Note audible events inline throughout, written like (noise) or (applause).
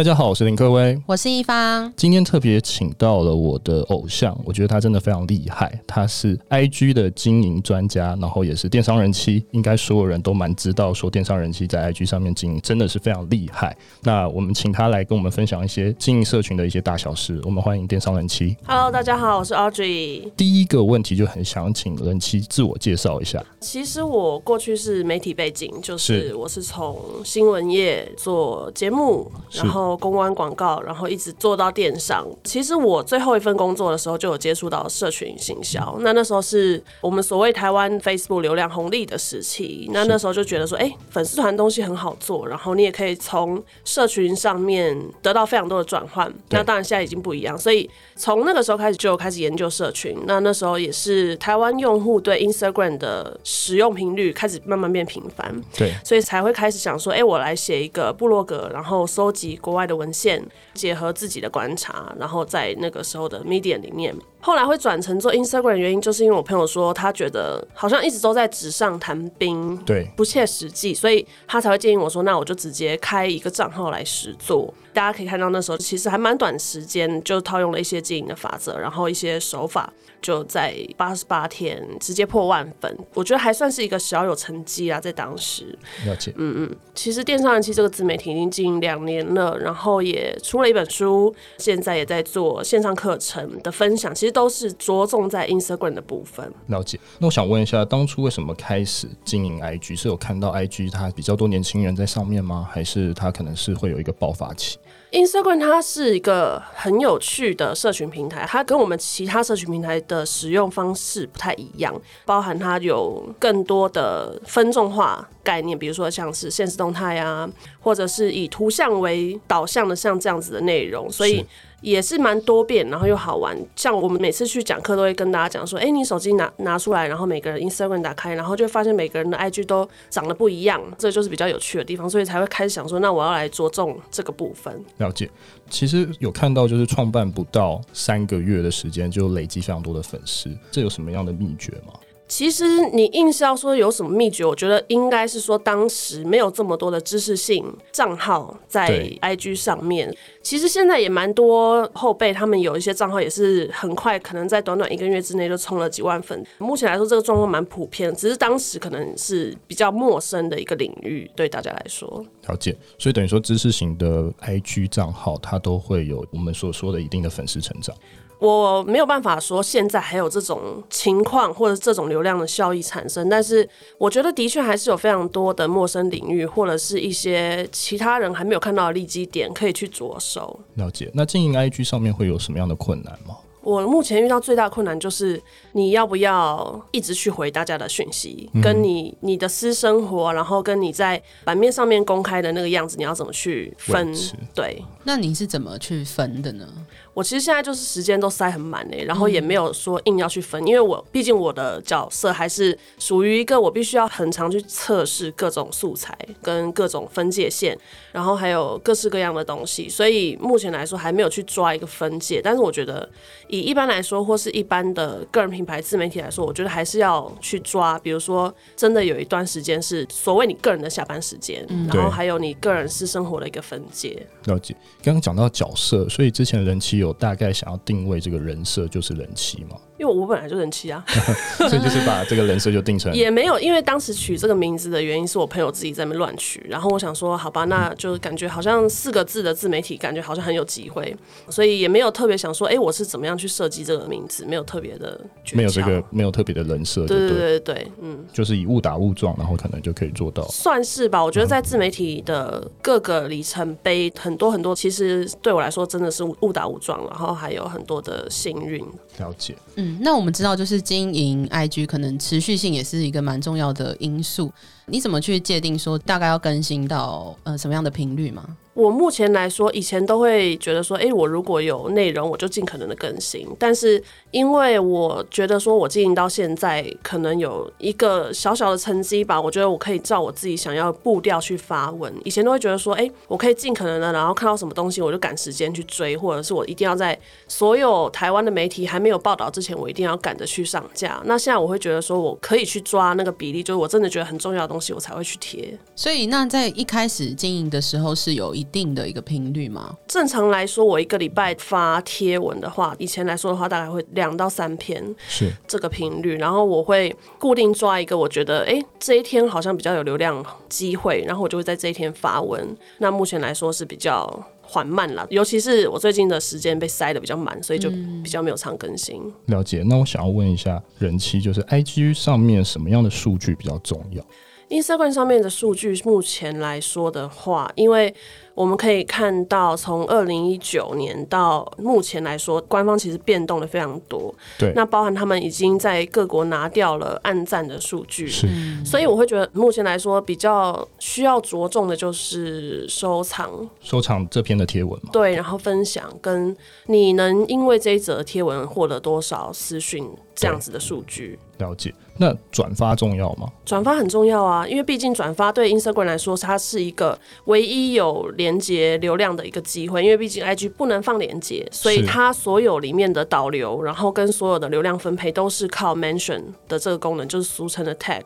大家好，我是林克威，我是一方。今天特别请到了我的偶像，我觉得他真的非常厉害。他是 IG 的经营专家，然后也是电商人妻，应该所有人都蛮知道，说电商人妻在 IG 上面经营真的是非常厉害。那我们请他来跟我们分享一些经营社群的一些大小事。我们欢迎电商人妻。Hello，大家好，我是 Audrey。第一个问题就很想请人妻自我介绍一下。其实我过去是媒体背景，就是我是从新闻业做节目，然后。公关广告，然后一直做到电商。其实我最后一份工作的时候，就有接触到社群行销。那那时候是我们所谓台湾 Facebook 流量红利的时期。那那时候就觉得说，哎、欸，粉丝团东西很好做，然后你也可以从社群上面得到非常多的转换。那当然现在已经不一样，所以从那个时候开始就开始研究社群。那那时候也是台湾用户对 Instagram 的使用频率开始慢慢变频繁。对，所以才会开始想说，哎、欸，我来写一个部落格，然后收集国外的文献，结合自己的观察，然后在那个时候的 media 里面，后来会转成做 Instagram 的原因，就是因为我朋友说他觉得好像一直都在纸上谈兵，对，不切实际，所以他才会建议我说，那我就直接开一个账号来实做。大家可以看到那时候其实还蛮短时间，就套用了一些经营的法则，然后一些手法。就在八十八天直接破万粉，我觉得还算是一个小有成绩啊，在当时。了解。嗯嗯，其实电商人气这个自媒体已经经营两年了，然后也出了一本书，现在也在做线上课程的分享，其实都是着重在 Instagram 的部分。了解。那我想问一下，当初为什么开始经营 IG？是有看到 IG 它比较多年轻人在上面吗？还是它可能是会有一个爆发期？Instagram 它是一个很有趣的社群平台，它跟我们其他社群平台的使用方式不太一样，包含它有更多的分众化概念，比如说像是现实动态啊，或者是以图像为导向的像这样子的内容，所以。也是蛮多变，然后又好玩。像我们每次去讲课，都会跟大家讲说：“哎、你手机拿拿出来，然后每个人 Instagram 打开，然后就发现每个人的 IG 都长得不一样，这就是比较有趣的地方。”所以才会开始想说：“那我要来着重这个部分。”了解。其实有看到，就是创办不到三个月的时间，就累积非常多的粉丝，这有什么样的秘诀吗？其实你硬是要说有什么秘诀，我觉得应该是说当时没有这么多的知识性账号在 IG 上面。其实现在也蛮多后辈，他们有一些账号也是很快，可能在短短一个月之内就冲了几万粉。目前来说，这个状况蛮普遍，只是当时可能是比较陌生的一个领域，对大家来说。了解，所以等于说知识型的 IG 账号，它都会有我们所说的一定的粉丝成长。我没有办法说现在还有这种情况或者这种流量的效益产生，但是我觉得的确还是有非常多的陌生领域或者是一些其他人还没有看到的利基点可以去着手。了解，那经营 IG 上面会有什么样的困难吗？我目前遇到最大困难就是你要不要一直去回大家的讯息，嗯、跟你你的私生活，然后跟你在版面上面公开的那个样子，你要怎么去分？对，那你是怎么去分的呢？我其实现在就是时间都塞很满嘞，然后也没有说硬要去分，因为我毕竟我的角色还是属于一个我必须要很常去测试各种素材跟各种分界线，然后还有各式各样的东西，所以目前来说还没有去抓一个分界。但是我觉得以一般来说，或是一般的个人品牌自媒体来说，我觉得还是要去抓，比如说真的有一段时间是所谓你个人的下班时间，然后还有你个人私生活的一个分界。了解，刚刚讲到角色，所以之前的人妻有大概想要定位这个人设就是人妻吗？因为我本来就人妻啊，(laughs) 所以就是把这个人设就定成也没有，因为当时取这个名字的原因是我朋友自己在那乱取，然后我想说好吧，那就感觉好像四个字的自媒体，感觉好像很有机会，所以也没有特别想说，哎、欸，我是怎么样去设计这个名字，没有特别的，没有这个没有特别的人设，对对对对对，嗯，就是以误打误撞，然后可能就可以做到，算是吧。我觉得在自媒体的各个里程碑，很多很多，其实对我来说真的是误打误撞，然后还有很多的幸运。了解，嗯，那我们知道，就是经营 IG 可能持续性也是一个蛮重要的因素。你怎么去界定说大概要更新到呃什么样的频率吗？我目前来说，以前都会觉得说，哎、我如果有内容，我就尽可能的更新。但是，因为我觉得说我经营到现在，可能有一个小小的成绩吧，我觉得我可以照我自己想要步调去发文。以前都会觉得说，哎、我可以尽可能的，然后看到什么东西，我就赶时间去追，或者是我一定要在所有台湾的媒体还没有报道之前，我一定要赶着去上架。那现在我会觉得说，我可以去抓那个比例，就是我真的觉得很重要的东西，我才会去贴。所以，那在一开始经营的时候，是有一定的一个频率吗？正常来说，我一个礼拜发贴文的话，以前来说的话，大概会两到三篇，是这个频率。然后我会固定抓一个，我觉得哎、欸，这一天好像比较有流量机会，然后我就会在这一天发文。那目前来说是比较缓慢了，尤其是我最近的时间被塞的比较满，所以就比较没有常更新。嗯。了解。那我想要问一下，人气就是 IG 上面什么样的数据比较重要？Instagram 上面的数据，目前来说的话，因为我们可以看到，从二零一九年到目前来说，官方其实变动的非常多。对，那包含他们已经在各国拿掉了暗赞的数据，是。所以我会觉得，目前来说比较需要着重的就是收藏，收藏这篇的贴文嘛。对，然后分享，跟你能因为这一则贴文获得多少私讯这样子的数据。了解。那转发重要吗？转发很重要啊，因为毕竟转发对 Instagram 来说，它是一个唯一有连接流量的一个机会。因为毕竟 IG 不能放连接，所以它所有里面的导流，然后跟所有的流量分配都是靠 mention 的这个功能，就是俗称的 tag。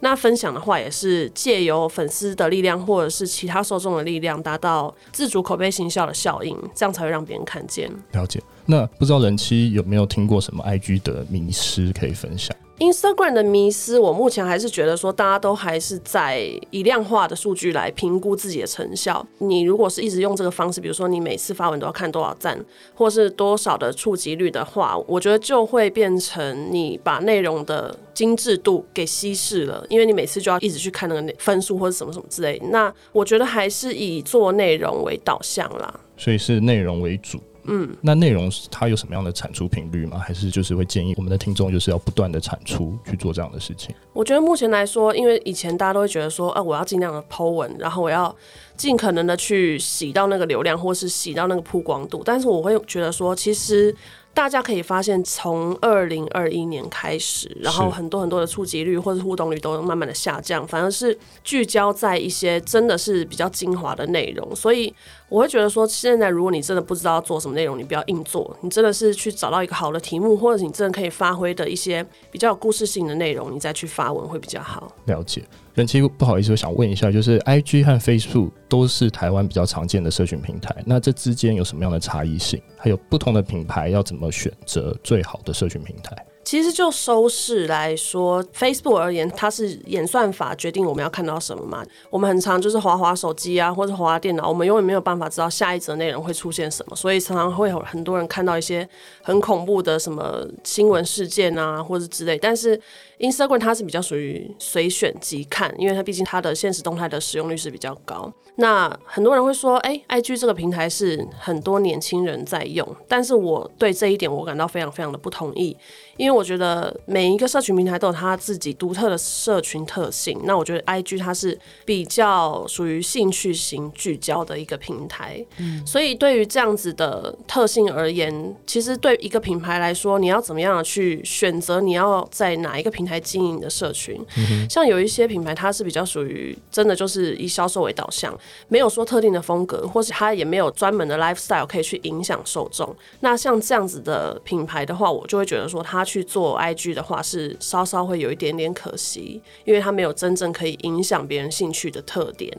那分享的话，也是借由粉丝的力量，或者是其他受众的力量，达到自主口碑行销的效应，这样才会让别人看见。了解。那不知道人妻有没有听过什么 IG 的迷思可以分享？Instagram 的迷思，我目前还是觉得说，大家都还是在以量化的数据来评估自己的成效。你如果是一直用这个方式，比如说你每次发文都要看多少赞，或是多少的触及率的话，我觉得就会变成你把内容的精致度给稀释了，因为你每次就要一直去看那个分数或者什么什么之类。那我觉得还是以做内容为导向啦，所以是内容为主。嗯，那内容它有什么样的产出频率吗？还是就是会建议我们的听众就是要不断的产出去做这样的事情？我觉得目前来说，因为以前大家都会觉得说，啊，我要尽量的 po 文，然后我要尽可能的去洗到那个流量，或是洗到那个曝光度。但是我会觉得说，其实。大家可以发现，从二零二一年开始，然后很多很多的触及率或者互动率都慢慢的下降，反而是聚焦在一些真的是比较精华的内容。所以我会觉得说，现在如果你真的不知道做什么内容，你不要硬做，你真的是去找到一个好的题目，或者你真的可以发挥的一些比较有故事性的内容，你再去发文会比较好。了解。那其实不好意思，我想问一下，就是 IG 和 Facebook 都是台湾比较常见的社群平台，那这之间有什么样的差异性？还有不同的品牌要怎么选择最好的社群平台？其实就收视来说，Facebook 而言，它是演算法决定我们要看到什么嘛。我们很常就是滑滑手机啊，或者滑电脑，我们永远没有办法知道下一则内容会出现什么，所以常常会有很多人看到一些很恐怖的什么新闻事件啊，或者之类。但是 Instagram 它是比较属于随选即看，因为它毕竟它的现实动态的使用率是比较高。那很多人会说，哎，IG 这个平台是很多年轻人在用，但是我对这一点我感到非常非常的不同意。因为我觉得每一个社群平台都有它自己独特的社群特性。那我觉得 IG 它是比较属于兴趣型聚焦的一个平台。嗯，所以对于这样子的特性而言，其实对一个品牌来说，你要怎么样去选择你要在哪一个平台经营的社群？嗯，像有一些品牌，它是比较属于真的就是以销售为导向，没有说特定的风格，或是它也没有专门的 lifestyle 可以去影响受众。那像这样子的品牌的话，我就会觉得说它。去做 IG 的话，是稍稍会有一点点可惜，因为它没有真正可以影响别人兴趣的特点。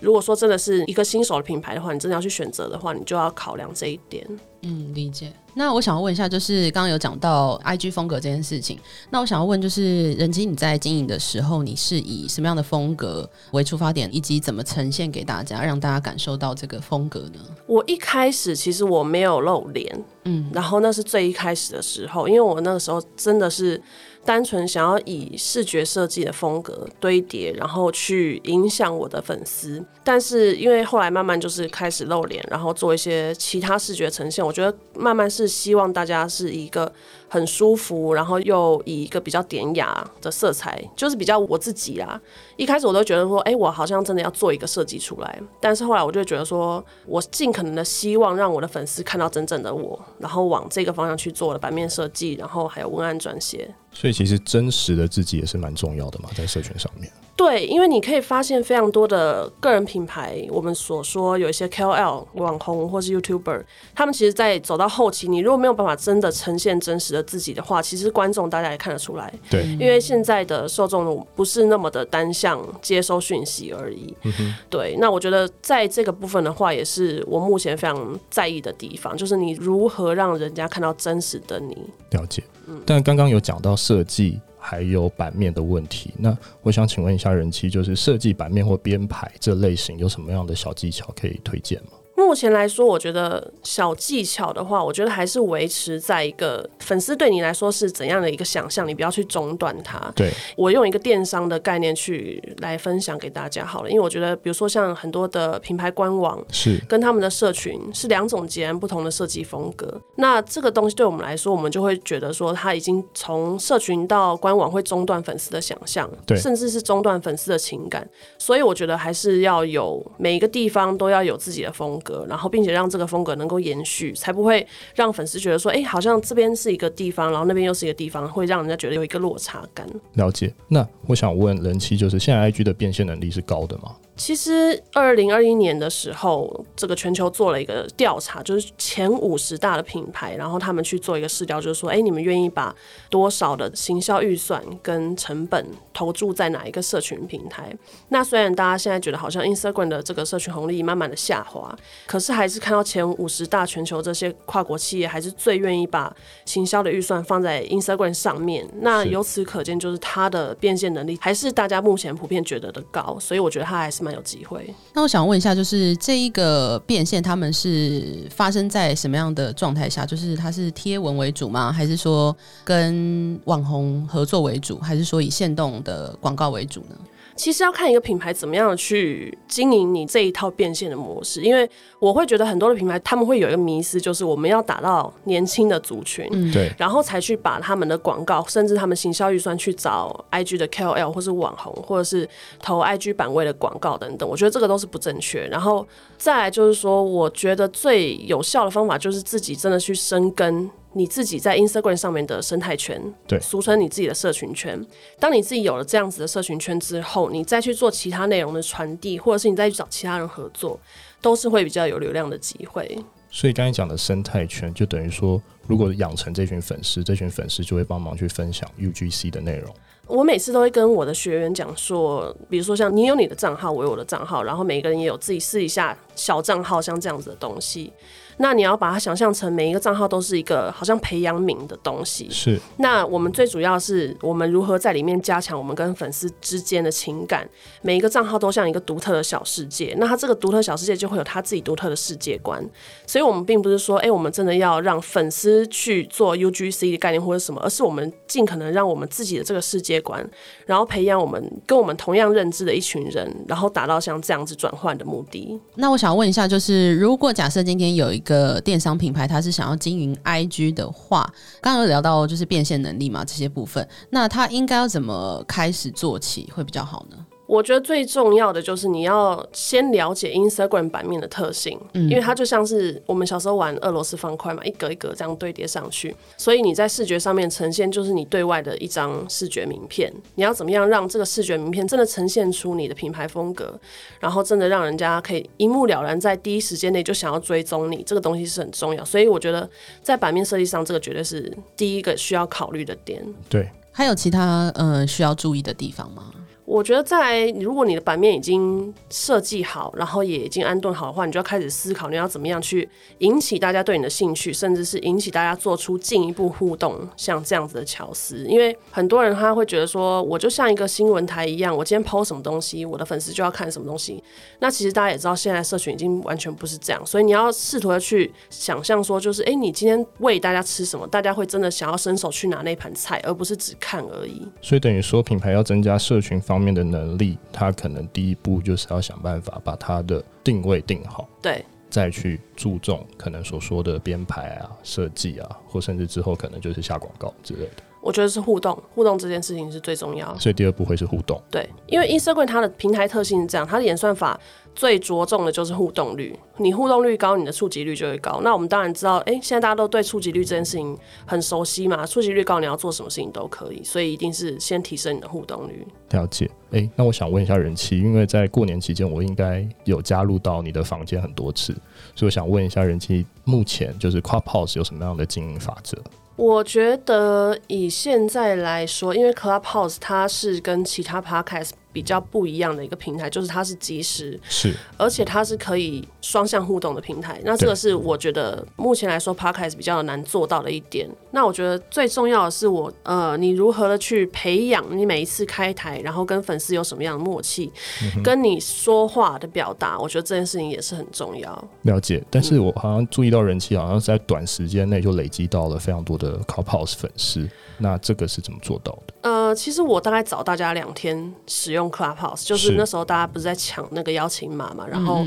如果说真的是一个新手的品牌的话，你真的要去选择的话，你就要考量这一点。嗯，理解。那我想要问一下，就是刚刚有讲到 IG 风格这件事情，那我想要问，就是人机你在经营的时候，你是以什么样的风格为出发点，以及怎么呈现给大家，让大家感受到这个风格呢？我一开始其实我没有露脸，嗯，然后那是最一开始的时候，因为我那个时候真的是。单纯想要以视觉设计的风格堆叠，然后去影响我的粉丝。但是因为后来慢慢就是开始露脸，然后做一些其他视觉呈现，我觉得慢慢是希望大家是一个。很舒服，然后又以一个比较典雅的色彩，就是比较我自己啊。一开始我都觉得说，哎，我好像真的要做一个设计出来。但是后来我就觉得说，我尽可能的希望让我的粉丝看到真正的我，然后往这个方向去做了版面设计，然后还有文案撰写。所以其实真实的自己也是蛮重要的嘛，在社群上面。对，因为你可以发现非常多的个人品牌，我们所说有一些 KOL 网红或是 YouTuber，他们其实，在走到后期，你如果没有办法真的呈现真实的。了自己的话，其实观众大家也看得出来。对，因为现在的受众不是那么的单向接收讯息而已。嗯、对，那我觉得在这个部分的话，也是我目前非常在意的地方，就是你如何让人家看到真实的你。了解。嗯，但刚刚有讲到设计。还有版面的问题，那我想请问一下人气，就是设计版面或编排这类型有什么样的小技巧可以推荐吗？目前来说，我觉得小技巧的话，我觉得还是维持在一个粉丝对你来说是怎样的一个想象，你不要去中断它。对，我用一个电商的概念去来分享给大家好了，因为我觉得，比如说像很多的品牌官网是跟他们的社群是两种截然不同的设计风格。那这个东西对我们来说，我们就会觉得说，它已经从社群到官网会中断粉丝的想象，对，甚至是中断粉丝的情感。所以我觉得还是要有每一个地方都要有自己的风格。然后，并且让这个风格能够延续，才不会让粉丝觉得说，哎，好像这边是一个地方，然后那边又是一个地方，会让人家觉得有一个落差感。了解。那我想问人气，就是现在 IG 的变现能力是高的吗？其实，二零二一年的时候，这个全球做了一个调查，就是前五十大的品牌，然后他们去做一个试调，就是说，哎，你们愿意把多少的行销预算跟成本投注在哪一个社群平台？那虽然大家现在觉得好像 Instagram 的这个社群红利慢慢的下滑，可是还是看到前五十大全球这些跨国企业还是最愿意把行销的预算放在 Instagram 上面。那由此可见，就是它的变现能力还是大家目前普遍觉得的高，所以我觉得它还是蛮有机会。那我想问一下，就是这一个变现，他们是发生在什么样的状态下？就是它是贴文为主吗？还是说跟网红合作为主？还是说以线动的广告为主呢？其实要看一个品牌怎么样去经营你这一套变现的模式，因为我会觉得很多的品牌他们会有一个迷思，就是我们要打到年轻的族群，嗯，对，然后才去把他们的广告，甚至他们行销预算去找 IG 的 KOL 或是网红，或者是投 IG 版位的广告等等，我觉得这个都是不正确。然后再来就是说，我觉得最有效的方法就是自己真的去深耕。你自己在 Instagram 上面的生态圈，对，俗称你自己的社群圈。当你自己有了这样子的社群圈之后，你再去做其他内容的传递，或者是你再去找其他人合作，都是会比较有流量的机会。所以刚才讲的生态圈，就等于说，如果养成这群粉丝，这群粉丝就会帮忙去分享 UGC 的内容。我每次都会跟我的学员讲说，比如说像你有你的账号，我有我的账号，然后每个人也有自己试一下小账号，像这样子的东西。那你要把它想象成每一个账号都是一个好像培养皿的东西。是。那我们最主要是我们如何在里面加强我们跟粉丝之间的情感。每一个账号都像一个独特的小世界。那它这个独特小世界就会有它自己独特的世界观。所以，我们并不是说，哎、欸，我们真的要让粉丝去做 UGC 的概念或者什么，而是我们尽可能让我们自己的这个世界观，然后培养我们跟我们同样认知的一群人，然后达到像这样子转换的目的。那我想问一下，就是如果假设今天有一个电商品牌，它是想要经营 IG 的话，刚刚有聊到就是变现能力嘛，这些部分，那它应该要怎么开始做起会比较好呢？我觉得最重要的就是你要先了解 Instagram 版面的特性，嗯，因为它就像是我们小时候玩俄罗斯方块嘛，一格一格这样堆叠上去，所以你在视觉上面呈现就是你对外的一张视觉名片。你要怎么样让这个视觉名片真的呈现出你的品牌风格，然后真的让人家可以一目了然，在第一时间内就想要追踪你，这个东西是很重要。所以我觉得在版面设计上，这个绝对是第一个需要考虑的点。对，还有其他呃需要注意的地方吗？我觉得在如果你的版面已经设计好，然后也已经安顿好的话，你就要开始思考你要怎么样去引起大家对你的兴趣，甚至是引起大家做出进一步互动，像这样子的巧思。因为很多人他会觉得说，我就像一个新闻台一样，我今天抛什么东西，我的粉丝就要看什么东西。那其实大家也知道，现在社群已经完全不是这样，所以你要试图的去想象说，就是哎，你今天喂大家吃什么，大家会真的想要伸手去拿那盘菜，而不是只看而已。所以等于说，品牌要增加社群方面的能力，他可能第一步就是要想办法把他的定位定好，对，再去注重可能所说的编排啊、设计啊，或甚至之后可能就是下广告之类的。我觉得是互动，互动这件事情是最重要的。所以第二步会是互动，对，因为 Instagram 它的平台特性是这样，它的演算法。最着重的就是互动率，你互动率高，你的触及率就会高。那我们当然知道，哎、欸，现在大家都对触及率这件事情很熟悉嘛，触及率高，你要做什么事情都可以，所以一定是先提升你的互动率。了解，哎、欸，那我想问一下人气，因为在过年期间，我应该有加入到你的房间很多次，所以我想问一下人气，目前就是 Clubhouse 有什么样的经营法则？我觉得以现在来说，因为 Clubhouse 它是跟其他 Podcast 比较不一样的一个平台，就是它是即时，是，而且它是可以双向互动的平台。那这个是我觉得目前来说 Podcast 比较难做到的一点。那我觉得最重要的是我呃，你如何的去培养你每一次开台，然后跟粉丝有什么样的默契，嗯、跟你说话的表达，我觉得这件事情也是很重要。了解，但是我好像注意到人气好像是在短时间内就累积到了非常多的 Clubhouse 粉丝。那这个是怎么做到的？呃，其实我大概找大家两天使用 Clubhouse，就是那时候大家不是在抢那个邀请码嘛，然后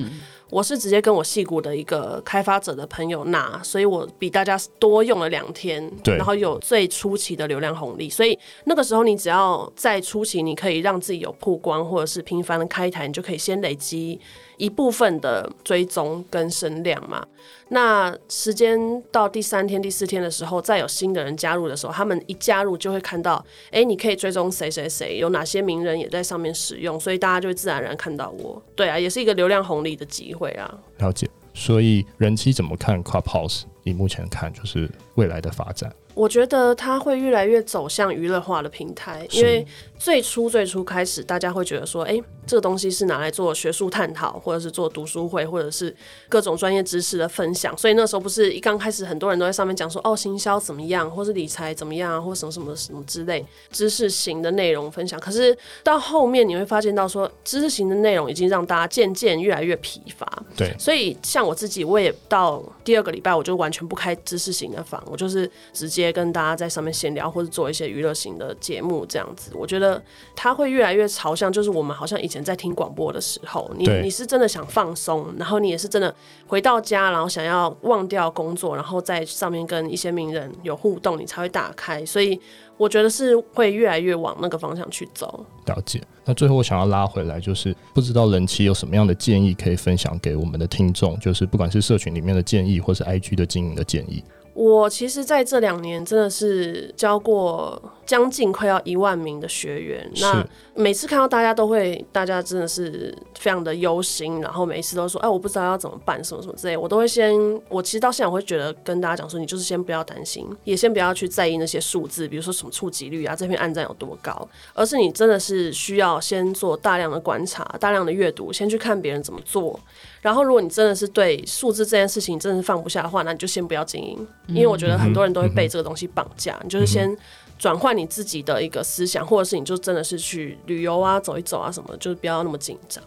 我是直接跟我戏骨的一个开发者的朋友拿，所以我比大家多用了两天，对，然后有最初期的流量红利，所以那个时候你只要在初期，你可以让自己有曝光，或者是频繁的开台，你就可以先累积。一部分的追踪跟声量嘛，那时间到第三天、第四天的时候，再有新的人加入的时候，他们一加入就会看到，哎、你可以追踪谁谁谁，有哪些名人也在上面使用，所以大家就会自然而然看到我。对啊，也是一个流量红利的机会啊。了解。所以人妻怎么看 Clubhouse？你目前看，就是未来的发展。我觉得它会越来越走向娱乐化的平台，因为最初最初开始，大家会觉得说，哎、欸，这个东西是拿来做学术探讨，或者是做读书会，或者是各种专业知识的分享。所以那时候不是一刚开始，很多人都在上面讲说，哦，行销怎么样，或是理财怎么样，或什么什么什么之类知识型的内容分享。可是到后面你会发现到说，知识型的内容已经让大家渐渐越来越疲乏。对，所以像我自己，我也到第二个礼拜，我就完全不开知识型的房，我就是直接。跟大家在上面闲聊，或者做一些娱乐型的节目，这样子，我觉得它会越来越朝向，就是我们好像以前在听广播的时候，你你是真的想放松，然后你也是真的回到家，然后想要忘掉工作，然后在上面跟一些名人有互动，你才会打开。所以我觉得是会越来越往那个方向去走。了解。那最后我想要拉回来，就是不知道人妻有什么样的建议可以分享给我们的听众，就是不管是社群里面的建议，或是 IG 的经营的建议。我其实在这两年真的是教过将近快要一万名的学员，那每次看到大家都会，大家真的是非常的忧心，然后每一次都说，哎，我不知道要怎么办，什么什么之类，我都会先，我其实到现在我会觉得跟大家讲说，你就是先不要担心，也先不要去在意那些数字，比如说什么触及率啊，这篇按赞有多高，而是你真的是需要先做大量的观察，大量的阅读，先去看别人怎么做。然后，如果你真的是对数字这件事情真的是放不下的话，那你就先不要经营，因为我觉得很多人都会被这个东西绑架。你就是先转换你自己的一个思想，或者是你就真的是去旅游啊、走一走啊什么，就是不要那么紧张。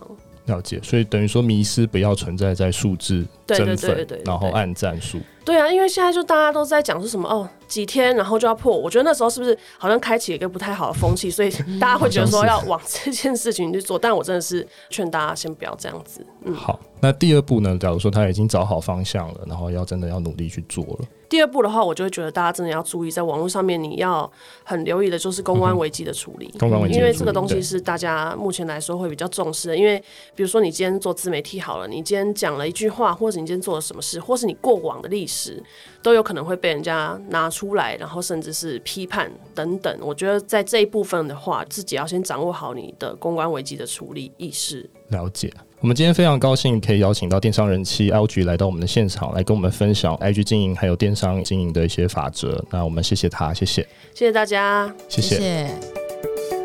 了解，所以等于说迷失不要存在在数字增粉，然后按战术。对啊，因为现在就大家都在讲是什么哦，几天然后就要破。我觉得那时候是不是好像开启了一个不太好的风气，所以 (laughs) 大家会觉得说要往这件事情去做。但我真的是劝大家先不要这样子。嗯，好，那第二步呢？假如说他已经找好方向了，然后要真的要努力去做了。第二步的话，我就会觉得大家真的要注意，在网络上面你要很留意的就是公关危机的处理。公关危机，因为这个东西是大家目前来说会比较重视的。因为比如说你今天做自媒体好了，你今天讲了一句话，或者你今天做了什么事，或是你过往的历史，都有可能会被人家拿出来，然后甚至是批判等等。我觉得在这一部分的话，自己要先掌握好你的公关危机的处理意识。了解。我们今天非常高兴可以邀请到电商人妻 Audrey 来到我们的现场，来跟我们分享 IG 经营还有电商经营的一些法则。那我们谢谢他，谢谢，谢谢大家，谢谢。谢谢。